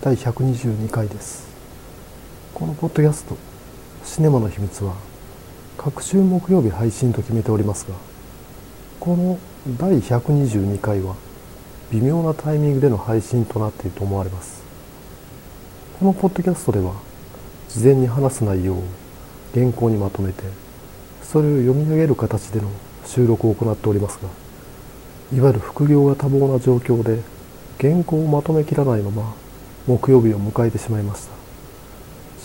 第122回です。このポッドキャストシネマの秘密は各週木曜日配信と決めておりますがこの第122回は微妙なタイミングでの配信となっていると思われます。このポッドキャストでは事前に話す内容を原稿にまとめてそれを読み上げる形での収録を行っておりますがいわゆる副業が多忙な状況で原稿をまとめきらないまま木曜日を迎えてしまいました。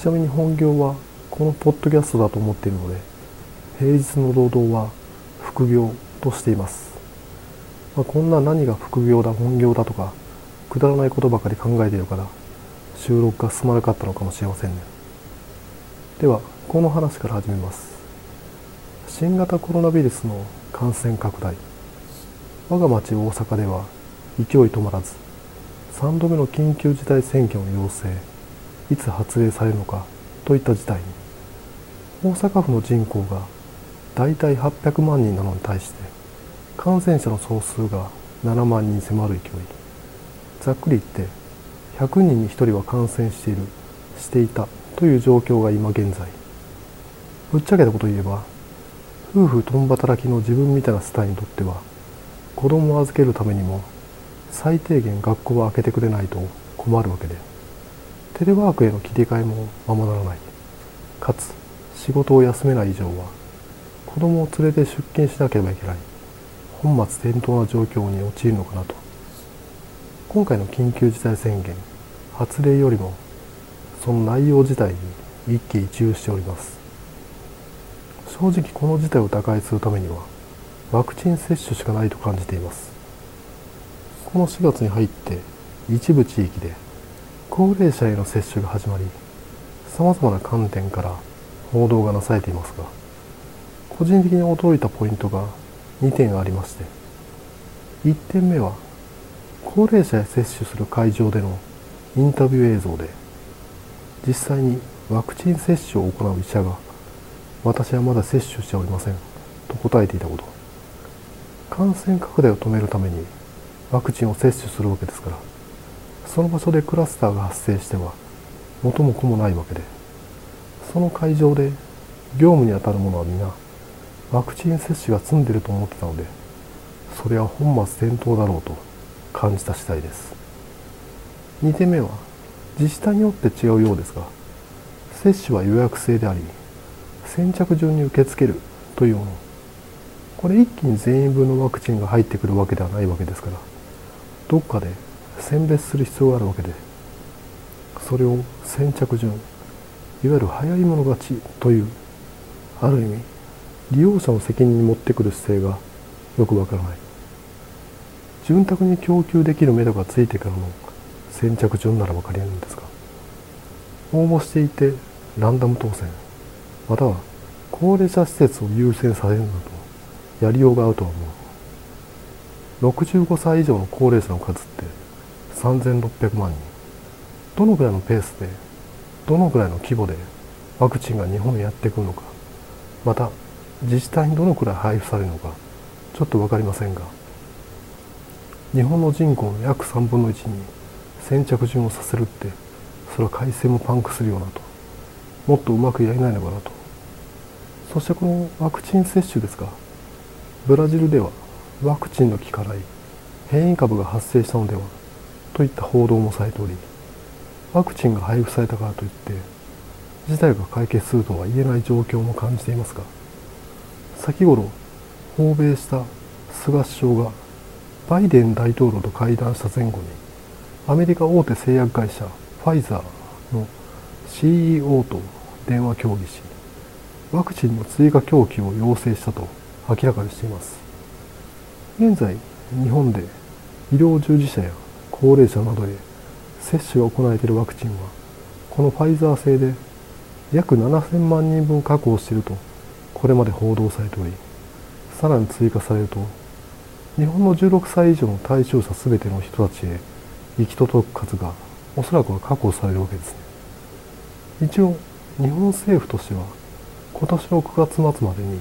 ちなみに本業はこのポッドキャストだと思っているので平日の労働は副業としています。まあ、こんな何が副業だ本業だとかくだらないことばかり考えているから収録が進まなかったのかもしれませんね。ではこの話から始めます。新型コロナウイルスの感染拡大。我が町大阪では勢い止まらず3度目の緊急事態宣言を要請。いつ発令されるのか？といった事態に。大阪府の人口が大体800万人なのに対して感染者の総数が7万人迫る勢い。ざっくり言って100人に1人は感染しているしていたという状況が今現在。ぶっちゃけたこと言えば夫婦共働きの自分みたいなスタイにとっては子供を預けるためにも最低限学校は開けてくれないと困るわけで。テレワークへの切り替えもままならない。かつ仕事を休めない以上は子供を連れて出勤しなければいけない。本末転倒な状況に陥るのかなと。今回の緊急事態宣言発令よりもその内容自体に一喜一憂しております。正直この事態を打開するためにはワクチン接種しかないと感じています。この4月に入って一部地域で高齢者への接種が始まり様々な観点から報道がなされていますが個人的に驚いたポイントが2点ありまして1点目は高齢者へ接種する会場でのインタビュー映像で実際にワクチン接種を行う医者が私はまだ接種しておりませんと答えていたこと感染拡大を止めるためにワクチンを接種するわけですからその場所でクラスターが発生しては元も子もないわけでその会場で業務に当たる者は皆ワクチン接種が済んでると思ってたのでそれは本末転倒だろうと感じた次第です。2点目は自治体によって違うようですが接種は予約制であり先着順に受け付けるというもの。これ一気に全員分のワクチンが入ってくるわけではないわけですからどっかで選別する必要があるわけでそれを先着順いわゆる早い者勝ちというある意味利用者の責任に持ってくる姿勢がよくわからない。潤沢に供給できる目処がついてからの先着順なら分かりるんですが応募していてランダム当選または高齢者施設を優先させるなどやりようがあるとは思う。65歳以上の高齢者の数って3600万人どのぐらいのペースでどのぐらいの規模でワクチンが日本にやってくるのか。また自治体にどのくらい配布されるのかちょっと分かりませんが。日本の人口の約3分の1に先着順をさせるってそれは改正もパンクするようなと。もっとうまくやれないのかなと。そしてこのワクチン接種ですがブラジルではワクチンの効かない変異株が発生したのではといった報道もされておりワクチンが配布されたからといって事態が解決するとは言えない状況も感じていますが先頃訪米した菅首相がバイデン大統領と会談した前後にアメリカ大手製薬会社ファイザーの CEO と電話協議しワクチンの追加供給を要請したと明らかにしています。現在日本で医療従事者や高齢者などへ接種が行われているワクチンはこのファイザー製で約7000万人分確保しているとこれまで報道されておりさらに追加されると日本の16歳以上の対象者全ての人たちへ行き届く数がおそらくは確保されるわけですね。一応日本政府としては今年の9月末までに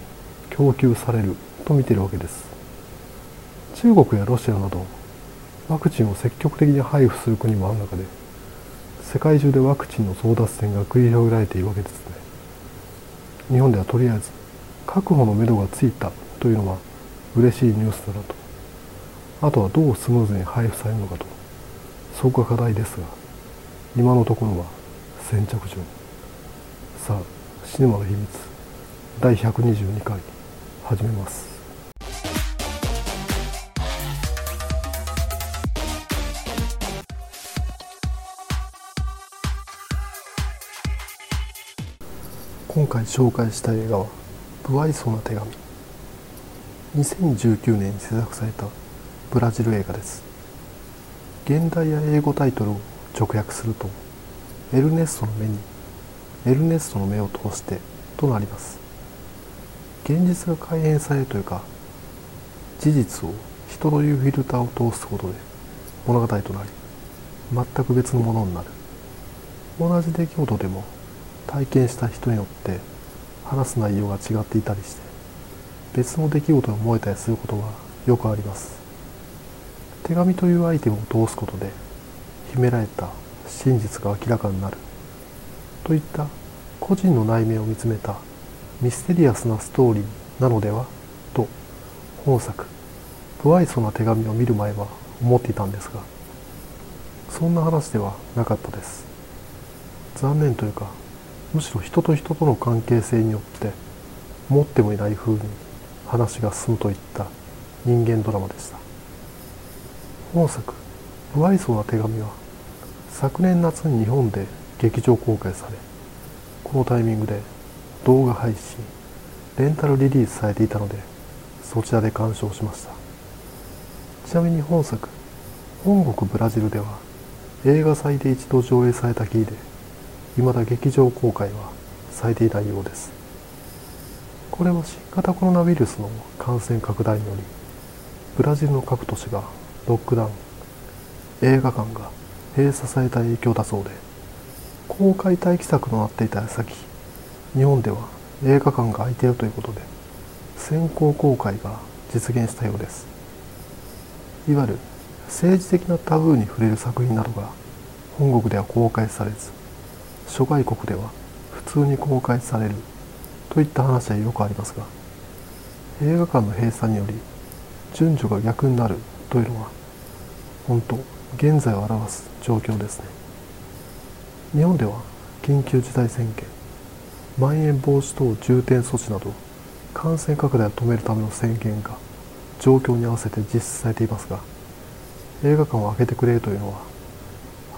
供給されると見ているわけです。中国やロシアなどワクチンを積極的に配布する国もある中で世界中でワクチンの争奪戦が繰り広げられているわけですね。日本ではとりあえず確保のめどがついたというのは嬉しいニュースだなと。あとはどうスムーズに配布されるのかと。そこが課題ですが今のところは先着順。さあシネマの秘密。第122回始めます。回紹介した映画は「不愛想な手紙」2019年に制作されたブラジル映画です。現代や英語タイトルを直訳するとエルネストの目にエルネストの目を通してとなります。現実が改変されるというか事実を人というフィルターを通すことで物語となり全く別のものになる。同じ出来事でも体験した人によって話す内容が違っていたりして別の出来事に思えたりすることがよくあります。手紙というアイテムを通すことで秘められた真実が明らかになる。といった個人の内面を見つめたミステリアスなストーリーなのではと本作「不愛想な手紙」を見る前は思っていたんですがそんな話ではなかったです。残念というかむしろ人と人との関係性によって持ってもいない風に話が進むといった人間ドラマでした。本作「不愛想な手紙」は昨年夏に日本で劇場公開されこのタイミングで動画配信レンタルリリースされていたのでそちらで鑑賞しました。ちなみに本作本国ブラジルでは映画祭で一度上映されたきで未だ劇場公開はされていないようです。これは新型コロナウイルスの感染拡大によりブラジルの各都市がロックダウン映画館が閉鎖された影響だそうで公開待機策となっていた矢先日本では映画館が空いているということで先行公開が実現したようです。いわゆる政治的なタブーに触れる作品などが本国では公開されず諸外国では普通に公開されるといった話はよくありますが映画館の閉鎖により順序が逆になるというのは本当現在を表す状況ですね。日本では緊急事態宣言まん延防止等重点措置など感染拡大を止めるための宣言が状況に合わせて実施されていますが映画館を開けてくれるというのは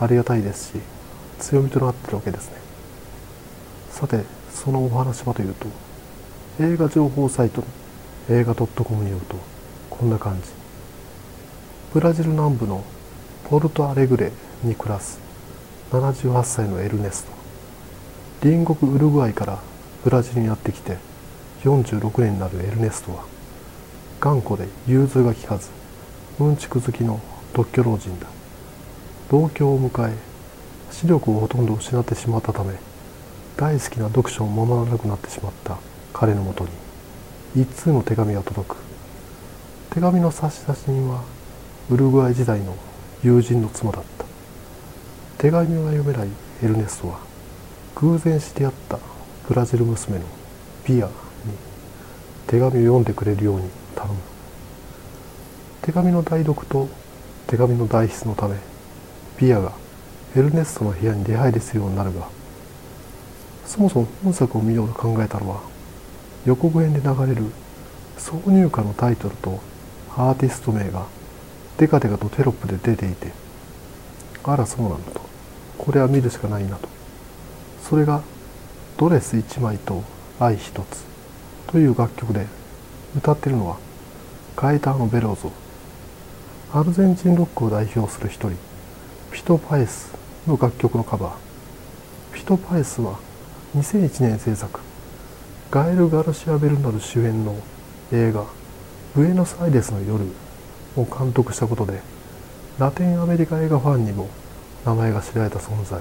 ありがたいですし強みとなっているわけですね。さてそのお話はというと映画情報サイト映画 .com によるとこんな感じ。ブラジル南部のポルトアレグレに暮らす78歳のエルネスト。隣国ウルグアイからブラジルにやってきて46年になるエルネストは頑固で融通が利かずうんちく好きの独居老人だ。同居を迎え視力をほとんど失ってしまったため大好きな読書をままならなくなってしまった彼のもとに一通の手紙が届く。手紙の差出人はウルグアイ時代の友人の妻だった。手紙が読めないエルネストは偶然知り合ったブラジル娘のビアに手紙を読んでくれるように頼む。手紙の代読と手紙の代筆のためビアがエルネストの部屋に出入りするようになるがそもそも本作を見ようと考えたのは予告編で流れる挿入歌のタイトルとアーティスト名がデカデカとテロップで出ていてあらそうなんだと。これは見るしかないなと。それが「ドレス1枚と愛1つ」という楽曲で歌ってるのはガイターのベローゾ。アルゼンチンロックを代表する一人ピト・パエス。の楽曲のカバー。ピト・パエスは2001年制作ガエル・ガルシア・ベルナル主演の映画「ブエノスアイレスの夜」を監督したことでラテンアメリカ映画ファンにも名前が知られた存在。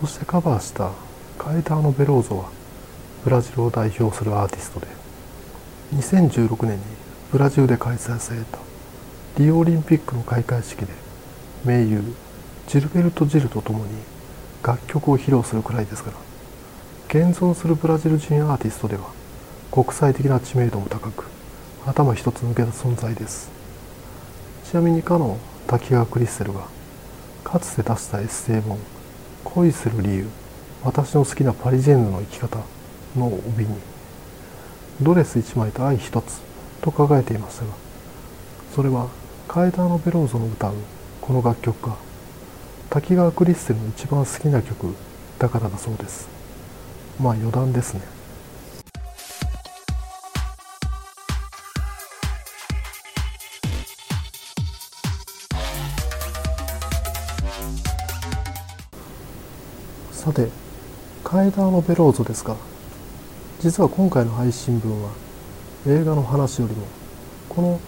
そしてカバーしたカエターノ・ベローゾはブラジルを代表するアーティストで2016年にブラジルで開催されたリオオリンピックの開会式で名優ジルベルト・ジルと共に楽曲を披露するくらいですから現存するブラジル人アーティストでは国際的な知名度も高く頭一つ抜けた存在です。ちなみにかの滝川クリステルがかつて出したエッセイ本「恋する理由私の好きなパリジェンヌの生き方」の帯に「ドレス1枚と愛1つ」と書かれていましたがそれはカエターノ・ベローゾの歌うこの楽曲が滝川クリステルの一番好きな曲だからだそうです。まあ余談ですね。さてカエターノ・ベローゾですが実は今回の配信分は映画の話よりもこの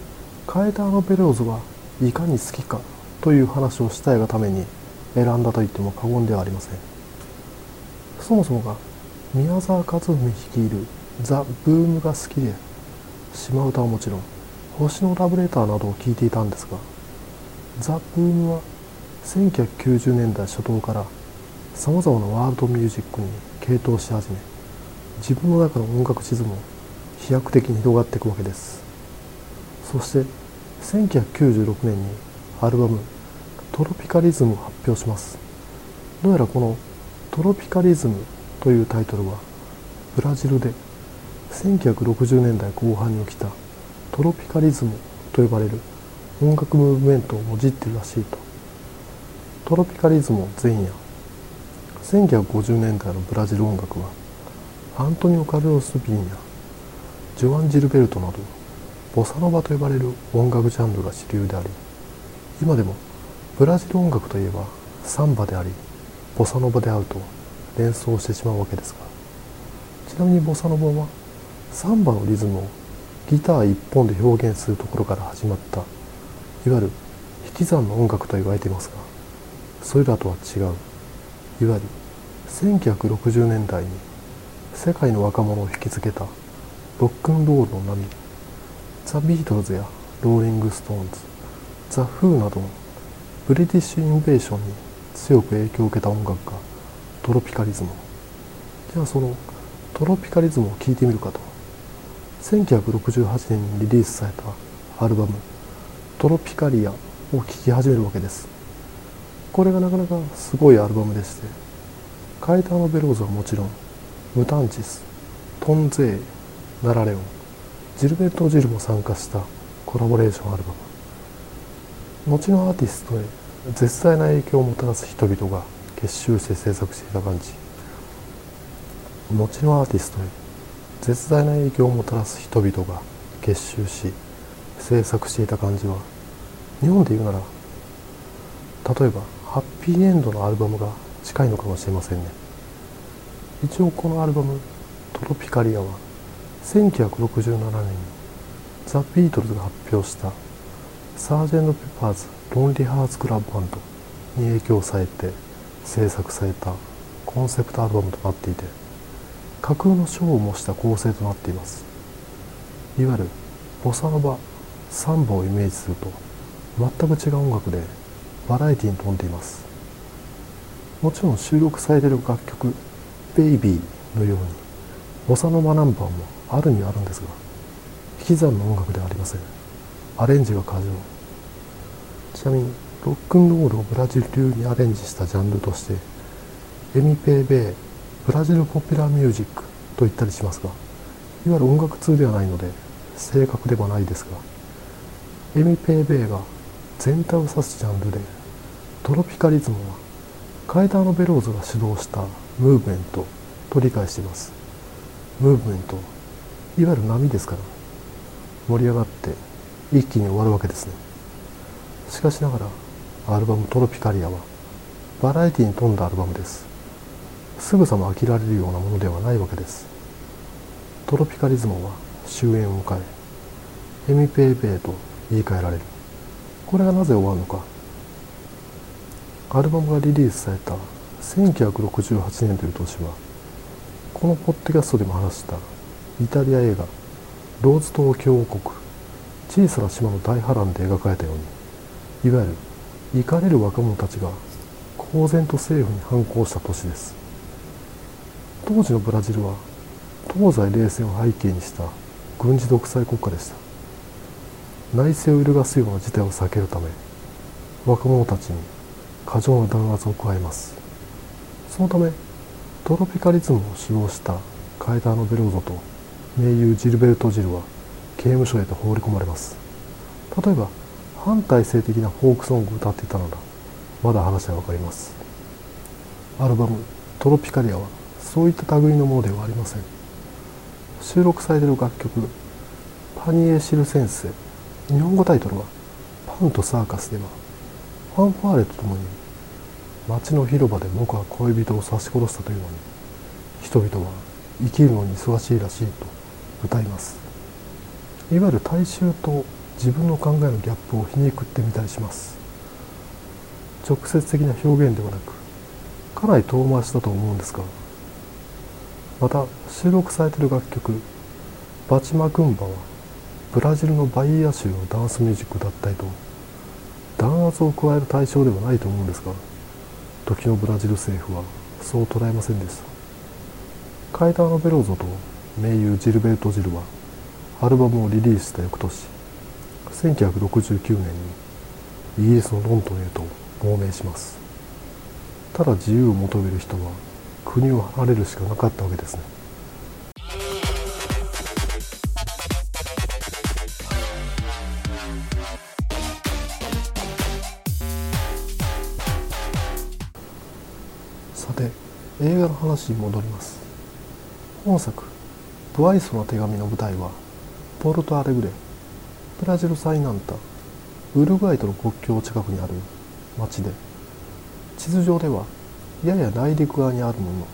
カエターノ・ベローゾがいかに好きかという話をしたいがために選んだと言っても過言ではありません。そもそもが宮沢和文率いるザ・ブームが好きで島唄はもちろん星のラブレターなどを聞いていたんですがザ・ブームは1990年代初頭からさまざまなワールドミュージックに傾倒し始め自分の中の音楽地図も飛躍的に広がっていくわけです。そして1996年にアルバム「トロピカリズム」を発表します。どうやらこの「トロピカリズム」というタイトルはブラジルで1960年代後半に起きたトロピカリズムと呼ばれる音楽ムーブメントをもじってるらしいと。トロピカリズムを前夜1950年代のブラジル音楽はアントニオ・カルロス・ビンやジョアン・ジルベルトなどボサノバと呼ばれる音楽ジャンルが主流であり今でもブラジル音楽といえばサンバでありボサノバであると連想してしまうわけですが。ちなみにボサノバはサンバのリズムをギター一本で表現するところから始まったいわゆる引き算の音楽と言われていますがそれらとは違ういわゆる1960年代に世界の若者を引きつけたロックンロールの波ザ・ビートルズやローリング・ストーンズザ・フーなどのブリティッシュ・インベーションに強く影響を受けた音楽がトロピカリズム。じゃあそのトロピカリズムを聴いてみるかと。1968年にリリースされたアルバム「トロピカリア」を聴き始めるわけです。これがなかなかすごいアルバムでしてカエターノ・ベローズはもちろんムタンチストンゼーナラレオンジルベルト・ジルも参加したコラボレーションアルバム。後のアーティストへ絶大な影響をもたらす人々が結集して制作していた感じ。後のアーティストへ絶大な影響をもたらす人々が結集し制作していた感じは日本で言うなら例えばはっぴいえんどのアルバムが近いのかもしれませんね。一応このアルバム「トロピカリア」は1967年にザ・ビートルズが発表したサージェント・ペパーズ・ロンリー・ハーツ・クラブバンドに影響されて制作されたコンセプトアルバムとなっていて架空のショーを模した構成となっています。いわゆるボサノバサンバをイメージすると全く違う音楽でバラエティに富んでいます。もちろん収録されている楽曲「ベイビー」のようにボサノバナンバーもあるにはあるんですが引き算の音楽ではありません。アレンジが過剰ちなみにロックンロールをブラジル流にアレンジしたジャンルとしてエミペーベーブラジルポピュラーミュージックと言ったりしますがいわゆる音楽通ではないので正確ではないですがエミペーベーが全体を指すジャンルでトロピカリズムはカエターノ・ベローズが主導したムーブメントと理解しています。ムーブメントいわゆる波ですから盛り上がって一気に終わるわけですね。しかしながらアルバム「トロピカリア」はバラエティに富んだアルバムです。すぐさま飽きられるようなものではないわけです。トロピカリズムは終焉を迎えエミペイペイと言い換えられる。これがなぜ終わるのか。アルバムがリリースされた1968年という年はこのポッドキャストでも話したイタリア映画「ローズ島共和国小さな島の大波乱」で描かれたようにいわゆる怒かれる若者たちが公然と政府に反抗した年です。当時のブラジルは東西冷戦を背景にした軍事独裁国家でした。内政を揺るがすような事態を避けるため若者たちに過剰な弾圧を加えます。そのためトロピカリズムを使用したカエターノ・ベローゾと名優ジルベルト・ジルは刑務所へと放り込まれます。例えば反体制的なフォークソングを歌っていたならまだ話はわかります。アルバム「トロピカリア」はそういった類のものではありません。収録されている楽曲「パニエ・シルセンセ」日本語タイトルは「パンとサーカス」ではファンファーレとともに街の広場で僕は恋人を刺し殺したというのに人々は生きるのに忙しいらしいと歌います。いわゆる大衆と自分の考えのギャップを皮肉ってみたりします。直接的な表現ではなくかなり遠回しだと思うんですがまた収録されている楽曲「バチマクンバ」はブラジルのバイア州のダンスミュージックだったりと弾圧を加える対象ではないと思うんですが時のブラジル政府はそう捉えませんでした。カイターノ・ベローゾと名優ジルベルト・ジルはアルバムをリリースした翌年1969年にイギリスのロンドンへと亡命します。ただ自由を求める人は国を離れるしかなかったわけですね。さて映画の話に戻ります。本作「不愛想な手紙」の舞台はポルトアレグレブラジル最南端ウルグアイとの国境近くにある町で地図上ではやや内陸側にあるもの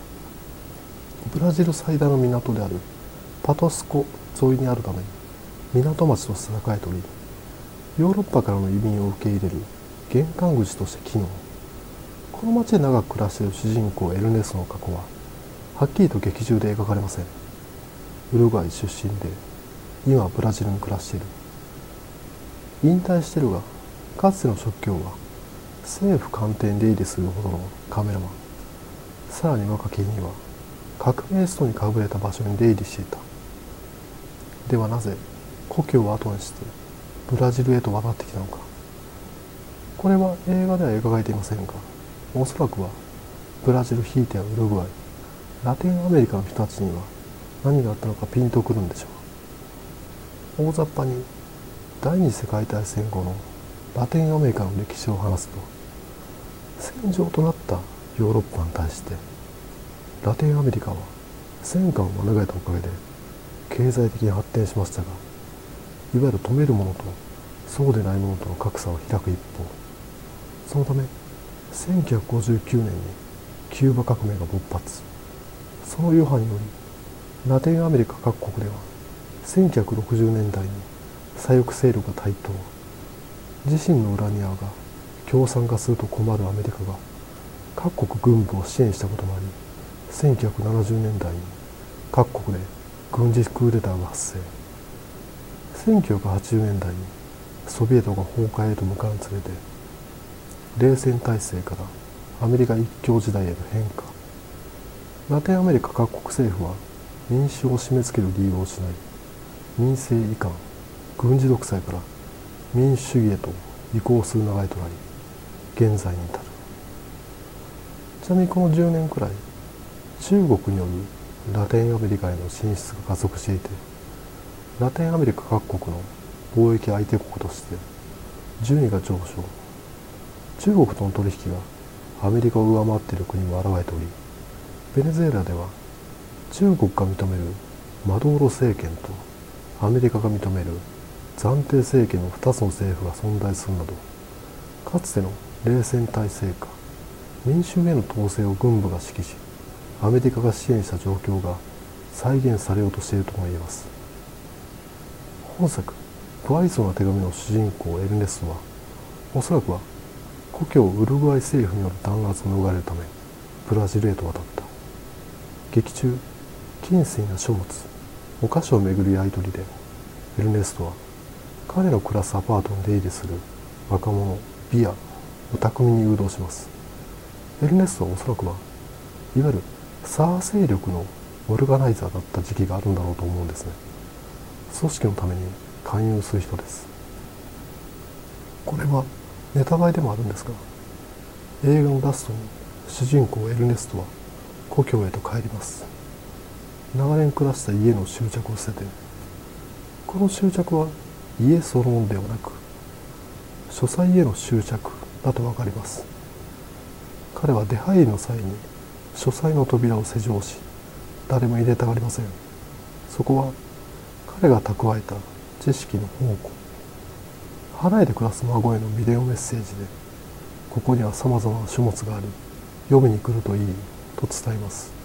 ブラジル最大の港であるパトスコ沿いにあるために港町として栄えておりヨーロッパからの移民を受け入れる玄関口として機能。この町で長く暮らしている主人公エルネスの過去ははっきりと劇中で描かれません。ウルグアイ出身で今はブラジルに暮らしている。引退してるがかつての職業は政府官邸に出入りするほどのカメラマン。さらに若き日には革命ストにかぶれた場所に出入りしていた。ではなぜ故郷を後にしてブラジルへと渡ってきたのか。これは映画では描かれていませんがおそらくはブラジルひいてはウルグアイラテンアメリカの人たちには何があったのかピンとくるんでしょう。大雑把に第二次世界大戦後のラテンアメリカの歴史を話すと戦場となったヨーロッパに対してラテンアメリカは戦火を免れたおかげで経済的に発展しましたがいわゆる止めるものとそうでないものとの格差を開く一方そのため1959年にキューバ革命が勃発。その余波によりラテンアメリカ各国では1960年代に左翼勢力が台頭。自身の裏庭が共産化すると困るアメリカが各国軍部を支援したこともあり1970年代に各国で軍事クーデターが発生。1980年代にソビエトが崩壊へと向かうにつれて冷戦体制からアメリカ一強時代への変化。ラテンアメリカ各国政府は民主を締め付ける理由を失い民政移管軍事独裁から民主主義へと移行する流れとなり現在に至る。ちなみにこの10年くらい中国によるラテンアメリカへの進出が加速していてラテンアメリカ各国の貿易相手国として順位が上昇。中国との取引がアメリカを上回っている国も現れておりベネズエラでは中国が認めるマドーロ政権とアメリカが認める暫定政権の2つの政府が存在するなどかつての冷戦体制下民衆への統制を軍部が指揮しアメリカが支援した状況が再現されようとしているとも言えます。本作「不愛想な手紙」の主人公エルネストはおそらくは故郷ウルグアイ政府による弾圧を逃れるためブラジルへと渡った。劇中金水な書物お菓子をめぐるやり取りでエルネストは彼の暮らすアパートに出入りする若者ビアを巧みに誘導します。エルネストはおそらくはいわゆるサー勢力のオルガナイザーだった時期があるんだろうと思うんですね。組織のために勧誘する人です。これはネタバレでもあるんですが映画のラストに主人公エルネストは故郷へと帰ります。長年暮らした家の執着を捨ててこの執着は家そのものではなく書斎への執着だと分かります。彼は出入りの際に書斎の扉を施錠し誰も入れたがりません。そこは彼が蓄えた知識の宝庫。離れて暮らす孫へのビデオメッセージでここには様々な書物があり読みに来るといいと伝えます。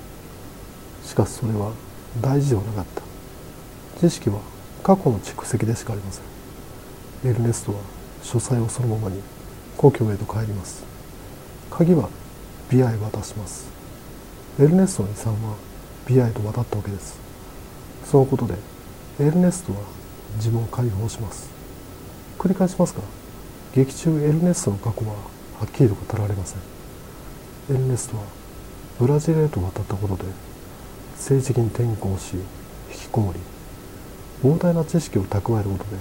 しかしそれは大事ではなかった。知識は過去の蓄積でしかありません。エルネストは書斎をそのままに故郷へと帰ります。鍵はビアへ渡します。エルネストの遺産はビアへと渡ったわけです。そのことでエルネストは自分を解放します。繰り返しますが劇中エルネストの過去ははっきりと語られません。エルネストはブラジルへと渡ったことで政治的に転向し引きこもり膨大な知識を蓄えることで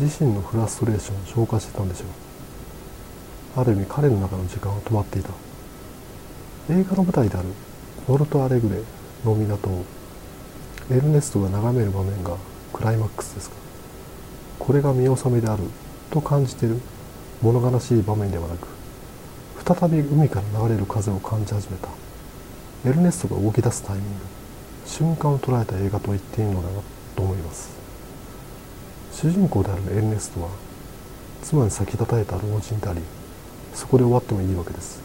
自身のフラストレーションを消化してたんでしょう。ある意味彼の中の時間は止まっていた。映画の舞台であるポルトアレグレの港をエルネストが眺める場面がクライマックスですがこれが見納めであると感じている物悲しい場面ではなく再び海から流れる風を感じ始めた。エルネストが動き出すタイミング瞬間を捉えた映画と言っていいのだなと思います。主人公であるエルネストは妻に先立たれた老人でありそこで終わってもいいわけです。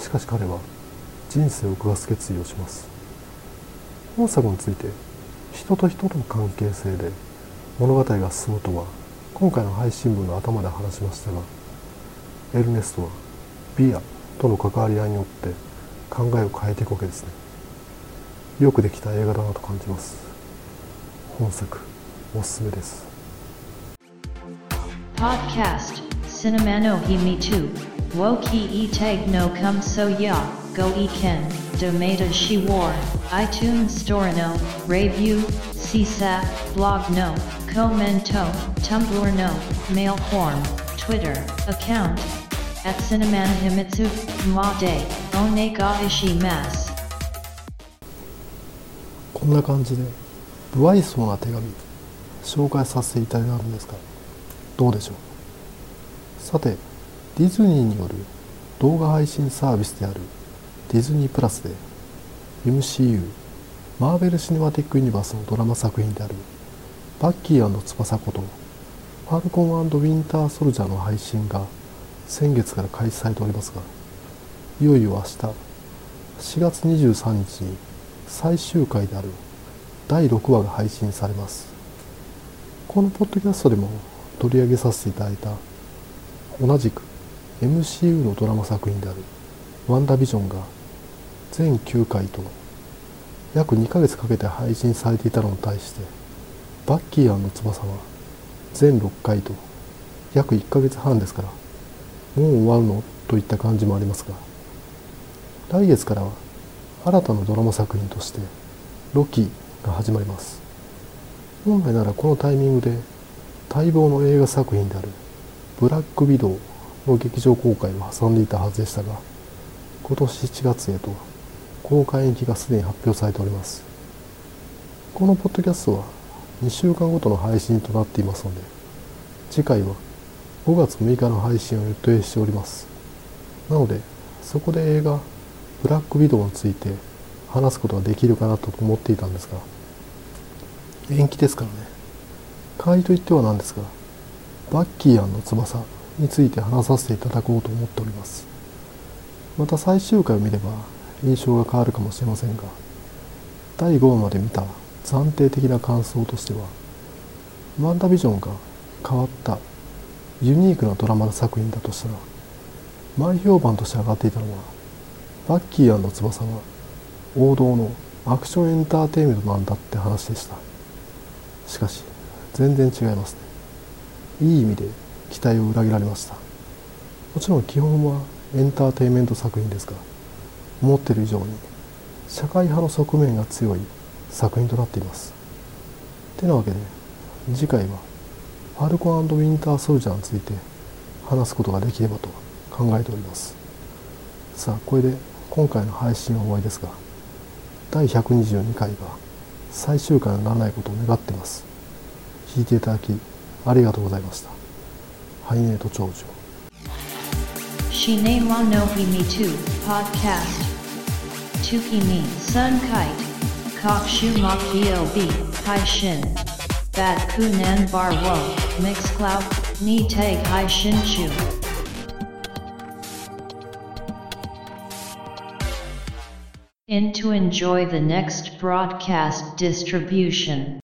しかし彼は人生を下す決意をします。本作について人と人との関係性で物語が進むとは今回の配信分の頭で話しましたがエルネストはビアとの関わり合いによって考えを変えていくわけですね。よくできた映画だなと感じます。本作おすすめです「ポッドキャスト」「シネマの日見2」ウォーキーイテグノカムソヤゴイケンドメダシワー iTunes ストアのレビューシーサーブログのコメントタンブラーのメールフォームターアカウント at センメメ de One ga ishi mas こんな感じで不愛想な手紙紹介させていただいたんですがどうでしょう？さてディズニーによる動画配信サービスであるディズニープラスで MCU マーベル・シネマティック・ユニバースのドラマ作品であるバッキー翼ことファルコンウィンター・ソルジャーの配信が先月から開始されておりますがいよいよ明日。4月23日に最終回である第6話が配信されます。このポッドキャストでも取り上げさせていただいた同じく MCU のドラマ作品であるワンダービジョンが全9回と約2ヶ月かけて配信されていたのに対してバッキーの翼は全6回と約1ヶ月半ですからもう終わるの？といった感じもありますが来月からは新たなドラマ作品としてロキが始まります。本来ならこのタイミングで待望の映画作品であるブラックビドウの劇場公開を挟んでいたはずでしたが今年7月へと公開延期がすでに発表されております。このポッドキャストは2週間ごとの配信となっていますので次回は5月6日の配信を予定しております。なのでそこで映画ブラックビドウについて話すことができるかなと思っていたんですが延期ですからね。代わりといってはなんですがバッキーの翼について話させていただこうと思っております。また最終回を見れば印象が変わるかもしれませんが第5話まで見た暫定的な感想としてはワンダビジョンが変わったユニークなドラマの作品だとしたら前評判として上がっていたのはバッキー翼は王道のアクションエンターテインメントなんだって話でした。しかし全然違いますね。いい意味で期待を裏切られました。もちろん基本はエンターテインメント作品ですが思ってる以上に社会派の側面が強い作品となっています。てなわけで次回はファルコンウィンターソルジャーについて話すことができればと考えております。さあこれで今回の配信は終わりですが第122回が最終回にならないことを願っています聞いていただきありがとうございましたハイネート長寿 Shine wa no himi tu, podcast. Tukimi, sun kite. Kokshu makio b, hai shin. Bat kunan bar wo, mix cloud, ni tag hai shin chu. In to enjoy the next broadcast distribution.